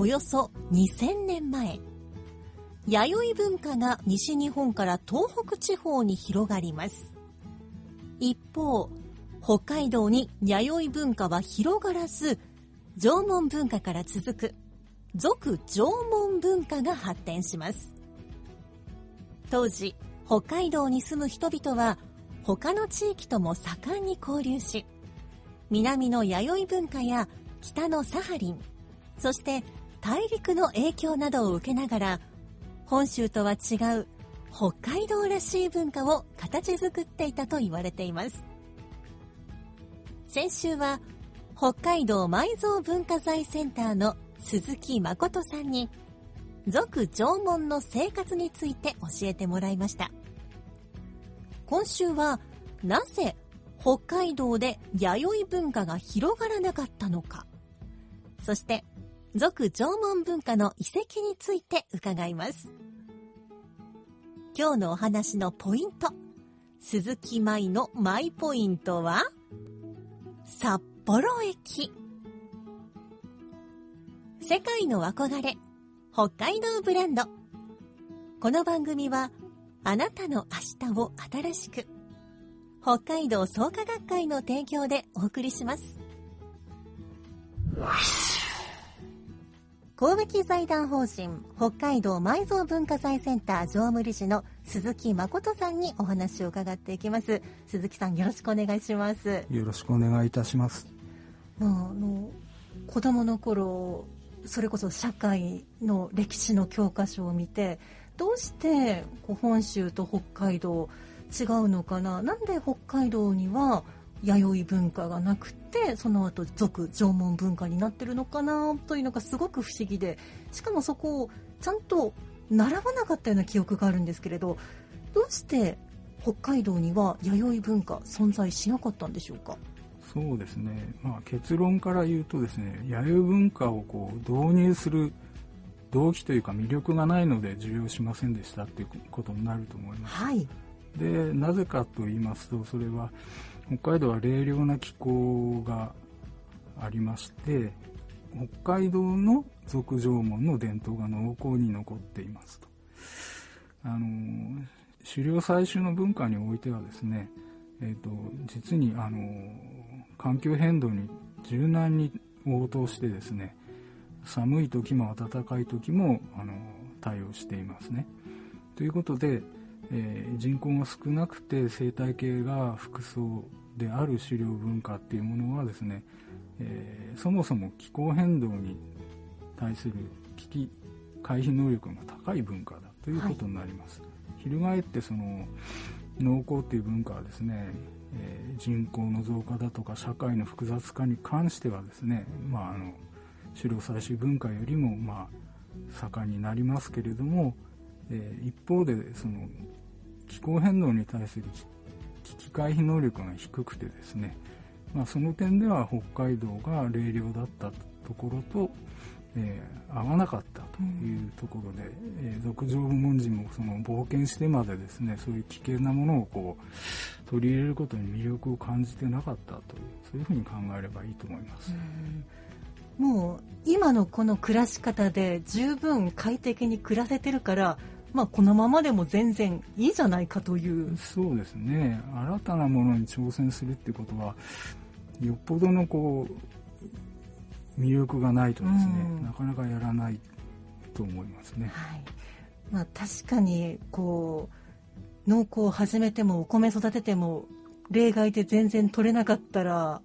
およそ2000年前、弥生文化が西日本から東北地方に広がります。一方、北海道に弥生文化は広がらず、縄文文化から続く、俗縄文文化が発展します。当時、北海道に住む人々は、他の地域とも盛んに交流し、南の弥生文化や北のサハリン、そして大陸の影響などを受けながら、本州とは違う北海道らしい文化を形作っていたと言われています。先週は北海道埋蔵文化財センターの鈴木誠さんに、俗縄文の生活について教えてもらいました。今週は、なぜ北海道で弥生文化が広がらなかったのか、そして、俗縄文文化の遺跡について伺います。今日のお話のポイント、鈴木舞のマイポイントは、札幌駅。世界の憧れ、北海道ブランド。この番組は、あなたの明日を新しく、北海道創価学会の提供でお送りします。神戸機財団法人北海道埋蔵文化財センター常務理事の鈴木誠さんにお話を伺っていきます。鈴木さんよろしくお願いします。よろしくお願いいたします。まあ、あの子供の頃それこそ社会の歴史の教科書を見てどうしてこう本州と北海道違うのかな？なんで北海道には弥生文化がなくてその後俗縄文文化になってるのかなというのがすごく不思議でしかもそこをちゃんと習わなかったような記憶があるんですけれどどうして北海道には弥生文化存在しなかったんでしょうか？そうですね。まあ結論から言うとですね、弥生文化をこう導入する動機というか魅力がないので重要しませんでしたっていうことになると思います。はいで、なぜかと言いますと、それは北海道は冷涼な気候がありまして、北海道の俗縄文の伝統が濃厚に残っていますと。あの、狩猟採集の文化においてはですね、えっ、と、実にあの、環境変動に柔軟に応答してですね、寒い時も暖かい時もあの対応していますね。ということで、えー人口が少なくて生態系が複層である狩猟文化っていうものはですね、えーそもそも気候変動に対する危機回避能力が高い文化だということになります。翻ってその農耕っていう文化はですね、えー人口の増加だとか社会の複雑化に関してはですね、まあ、あの狩猟採集文化よりもまあ盛んになりますけれども、えー一方でその気候変動に対する危機回避能力が低くてですね、まあ、その点では北海道が冷涼だったところと、えー合わなかったというところで、えー俗縄文人もその冒険してまでですねそういう危険なものをこう取り入れることに魅力を感じてなかったというそういうふうに考えればいいと思います。もう今のこの暮らし方で十分快適に暮らせてるから、まあ、このままでも全然いいじゃないかという。そうですね。新たなものに挑戦するってことはよっぽどのこう魅力がないとですね、うん。なかなかやらないと思いますね。はい。まあ、確かにこう農耕を始めてもお米育てても例外で全然取れなかったら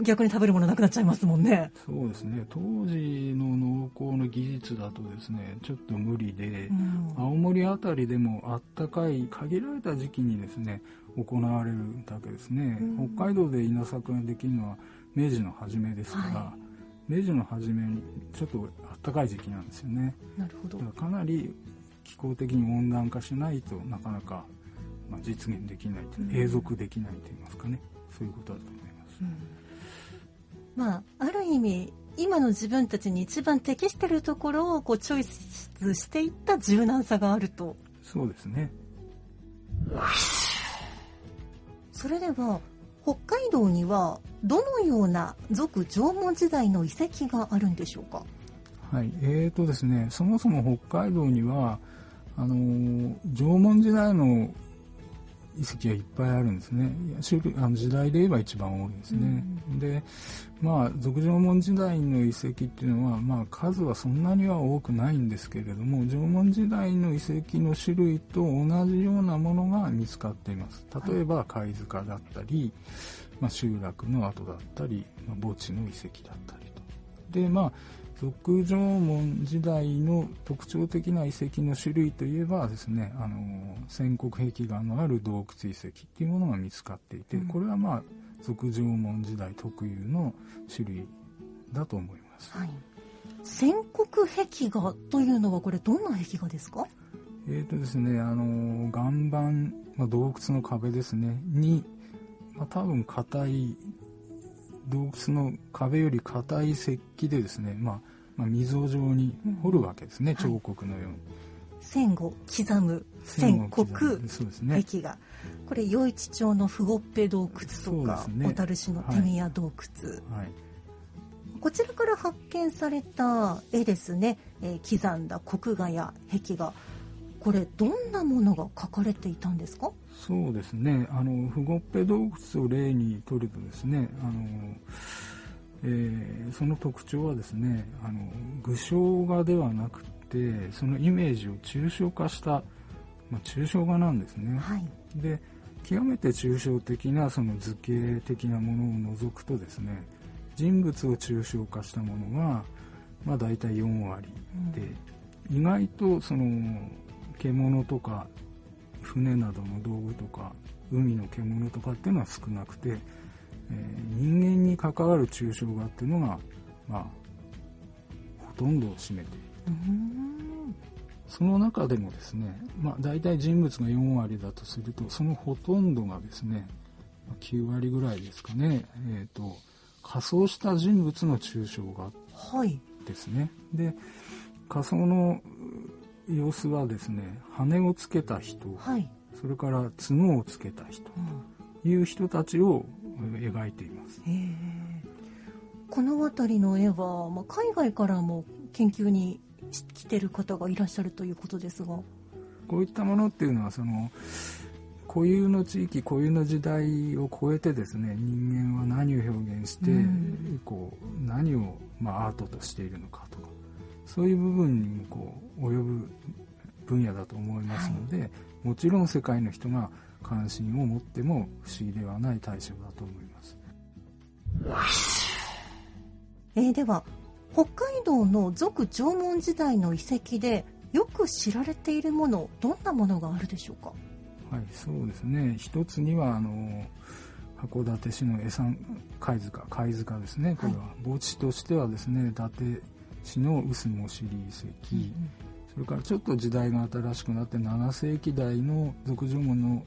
逆に食べるものなくなっちゃいますもんね。そうですね。当時の農耕の技術だとですねちょっと無理で、うん。青森あたりでもあったかい限られた時期にですね行われるだけですね、うん。北海道で稲作ができるのは明治の初めですから、は明治の初めにちょっとあったかい時期なんですよね。なるほど。だからかなり気候的に温暖化しないとなかなか、まあ、実現できないとうん。永続できないといいますかね。そういうことだと思います。うんまあ、ある意味今の自分たちに一番適しているところをこうチョイスしていった柔軟さがあると。そうですね。それでは北海道にはどのような俗縄文時代の遺跡があるんでしょうか？はい、えーとですね、そもそも北海道には、あのー縄文時代の遺跡がいっぱいあるんですね。あの時代で言えば一番多いですね。で、まあ、俗縄文時代の遺跡っていうのは、まあ、数はそんなには多くないんですけれども、縄文時代の遺跡の種類と同じようなものが見つかっています。例えば、貝塚だったり、まあ、集落の跡だったり、まあ、墓地の遺跡だったりと。で、まあ、俗縄文時代の特徴的な遺跡の種類といえばですね、あの、仙石壁画のある洞窟遺跡っていうものが見つかっていて、うん。これはまあ、俗縄文時代特有の種類だと思います。はい。仙石壁画というのはこれどんな壁画ですか？えーとですね、あの、岩盤、まあ、洞窟の壁ですね、に、まあ、多分硬い、洞窟の壁より硬い石器でですね、まあ、まあ、溝状に掘るわけですね、うん彫刻のように。線を刻む仙線を刻。壁画。これ余市町の不ごっぺ洞窟とか、ね。小樽市の手宮洞窟、はい。こちらから発見された絵ですね、えー刻んだ国画や壁画これどんなものが描かれていたんですか？そうですね。あの、不ごっぺ洞窟を例にとるとですね、あの、えーその特徴はですね、あの、具象画ではなくて、そのイメージを抽象化した、まあ、抽象画なんですね。はいで、極めて抽象的なその図形的なものを除くとですね、人物を抽象化したものが、まあ大体4割で、意外とその獣とか船などの道具とか海の獣とかっていうのは少なくて、えー人間に関わる抽象画っていうのが、まあ、ほとんどを占めている。その中でもですね、まあ、大体人物が4割だとすると、そのほとんどがですね、まあ9割ぐらいですかね、えっ、と、仮装した人物の抽象画はいですね。で、仮装のう様子はですね、羽をつけた人、はい、それから角をつけた人うん。という人たちをえー描いています。へえ。この辺りの絵は、まあ、海外からも研究に来てる方がいらっしゃるということですが。こういったものっていうのは、その、固有の地域、固有の時代を超えてですね、人間は何を表現して、うん。こう、何を、まあ、アートとしているのかとか、そういう部分にもこう、及ぶ分野だと思いますので、もちろん世界の人が関心を持っても不思議ではない対象だと思います。えーでは北海道の俗縄文時代の遺跡でよく知られているものどんなものがあるでしょうか？はい、そうですね。一つには、あの、函館市の江山貝塚、貝塚ですね。これは、墓地としてはですね、伊達市の臼も尻遺跡、それからちょっと時代が新しくなって7世紀代の俗縄文の、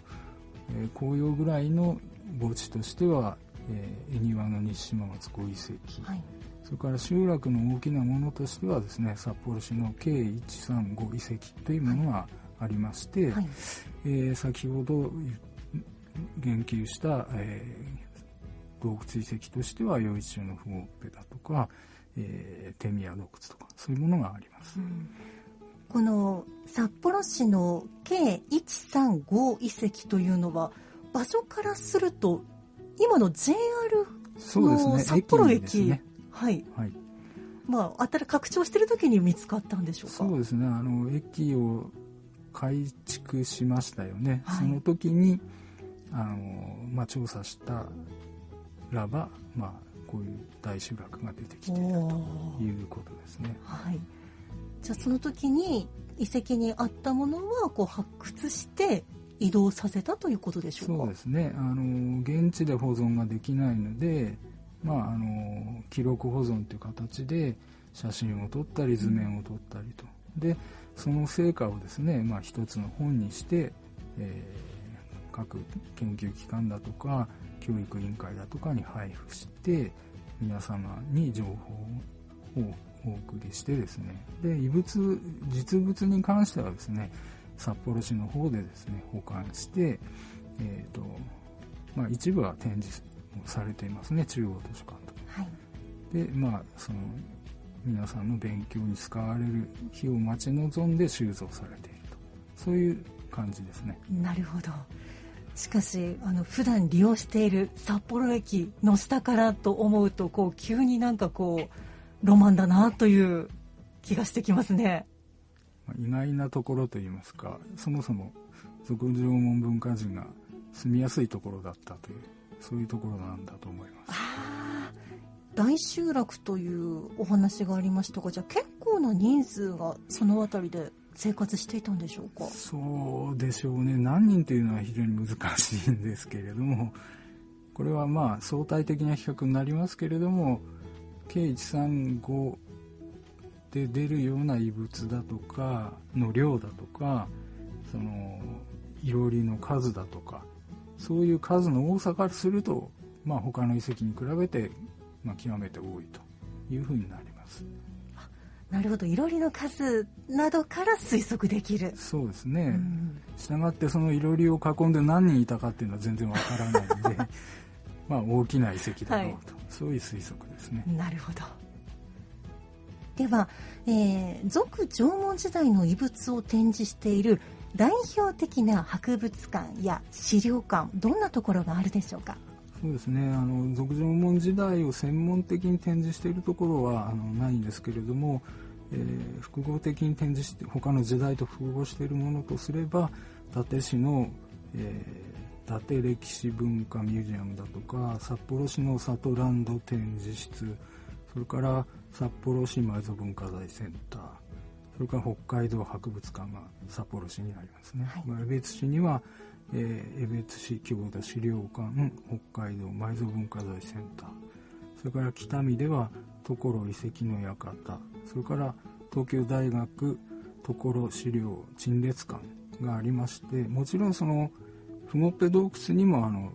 えー紅葉ぐらいの墓地としては、えー、恵庭の西島松小遺跡、はい。それから集落の大きなものとしてはですね、札幌市の K135 遺跡というものがありまして、はい。えー先ほど言及した、えー洞窟遺跡としては余市町の不合っぺだとか、えー、手宮洞窟とかそういうものがあります。この札幌市の K135 遺跡というのは場所からすると今の JR そうですね。札幌駅。はいはい。まあ、あたら拡張してる時に見つかったんでしょうか？そうですねあの駅を改築しましたよね、はいその時にあの、まあ、調査したらば、まあ、こういう大集落が出てきているおとーいうことですね。はい、じゃあその時に遺跡にあったものはこう発掘して移動させたということでしょうか？そうですね。あの現地で保存ができないので、まあ、あの記録保存という形で写真を撮ったり図面を撮ったりと。でその成果をですね、まあ、一つの本にして、えー各研究機関だとか教育委員会だとかに配布して皆様に情報をお送りしてですね。で遺物実物に関してはですね札幌市の方でですね保管して、えーとまあ、一部は展示されていますね中央図書館とか。はい。でまあその皆さんの勉強に使われる日を待ち望んで収蔵されていると。そういう感じですね。なるほどしかしあの普段利用している札幌駅の下からと思うとこう急になんかこうロマンだなという気がしてきますね。まあ意外なところといいますかそもそも俗縄文文化人が住みやすいところだったというそういうところなんだと思います。大集落というお話がありましたがじゃあ結構な人数がその辺りで生活していたんでしょうか？そうでしょうね。何人というのは非常に難しいんですけれどもこれはまあ相対的な比較になりますけれども計135で出るような遺物だとかの量だとかそのいろりの数だとかそういう数の多さからすると、まあ、他の遺跡に比べて、まあ、極めて多いというふうになります。なるほどいろりの数などから推測できる、そうですね、うん。したがってそのいろりを囲んで何人いたかっていうのは全然わからないので まあ大きな遺跡だろうと、そういう推測ですね。なるほど。では、えー俗縄文時代の遺物を展示している代表的な博物館や資料館どんなところがあるでしょうか？そうですね。あの俗縄文時代を専門的に展示しているところはあのないんですけれども、えー複合的に展示して他の時代と複合しているものとすれば伊達市の、えー伊達歴史文化ミュージアムだとか札幌市の里ランド展示室それから札幌市埋蔵文化財センターそれから北海道博物館が札幌市にありますね、はい。まあ江別市には、えー江別市郷土資料館北海道埋蔵文化財センターそれから北見では所遺跡の館それから東京大学所資料陳列館がありましてもちろんそのふごっぺ洞窟にもあの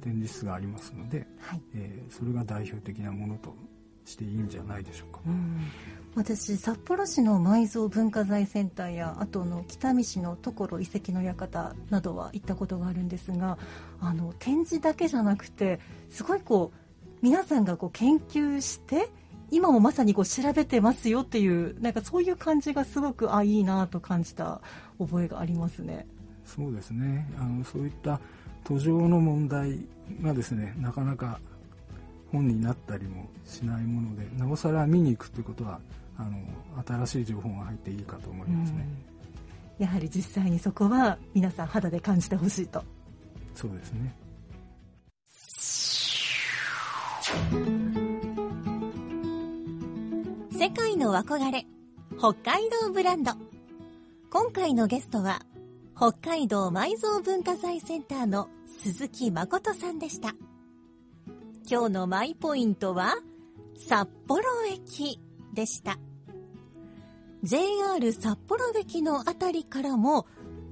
展示室がありますので、はいえーそれが代表的なものとしていいんじゃないでしょうか。うん私札幌市の埋蔵文化財センターやあとの北見市の所遺跡の館などは行ったことがあるんですがあの展示だけじゃなくてすごいこう皆さんがこう研究して今もまさにこう調べてますよっていうなんかそういう感じがすごくあいいなと感じた覚えがありますね。そうですねあのそういった途上の問題がですねなかなか本になったりもしないものでなおさら見に行くということはあの新しい情報が入っていいかと思いますね、やはり実際にそこは皆さん肌で感じてほしいと。そうですね世界の憧れ北海道ブランド。今回のゲストは北海道埋蔵文化財センターの鈴木誠さんでした。今日のマイポイントは札幌駅でした。JR 札幌駅のあたりからも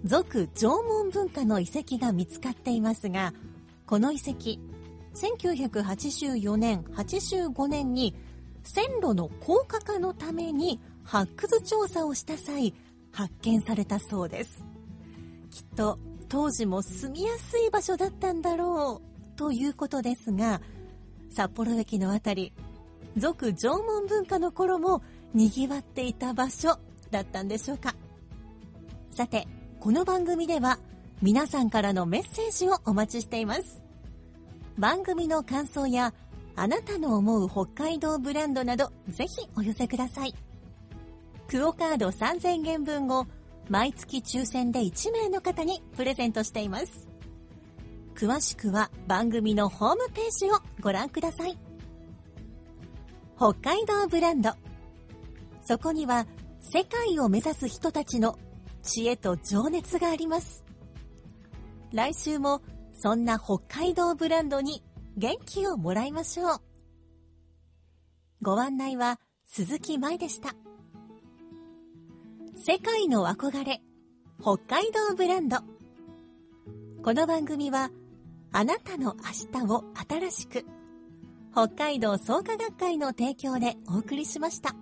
俗縄文文化の遺跡が見つかっていますがこの遺跡1984年85年に線路の高架化のために発掘調査をした際発見されたそうです。きっと当時も住みやすい場所だったんだろうということですが札幌駅のあたり俗縄文文化の頃も賑わっていた場所だったんでしょうか。さてこの番組では皆さんからのメッセージをお待ちしています。番組の感想やあなたの思う北海道ブランドなどぜひお寄せください。クオカード3000元分を毎月抽選で1名の方にプレゼントしています。詳しくは番組のホームページをご覧ください。北海道ブランド。そこには世界を目指す人たちの知恵と情熱があります。来週もそんな北海道ブランドに元気をもらいましょう。ご案内は鈴木舞でした。世界の憧れ、北海道ブランド。この番組は、あなたの明日を新しく、北海道創価学会の提供でお送りしました。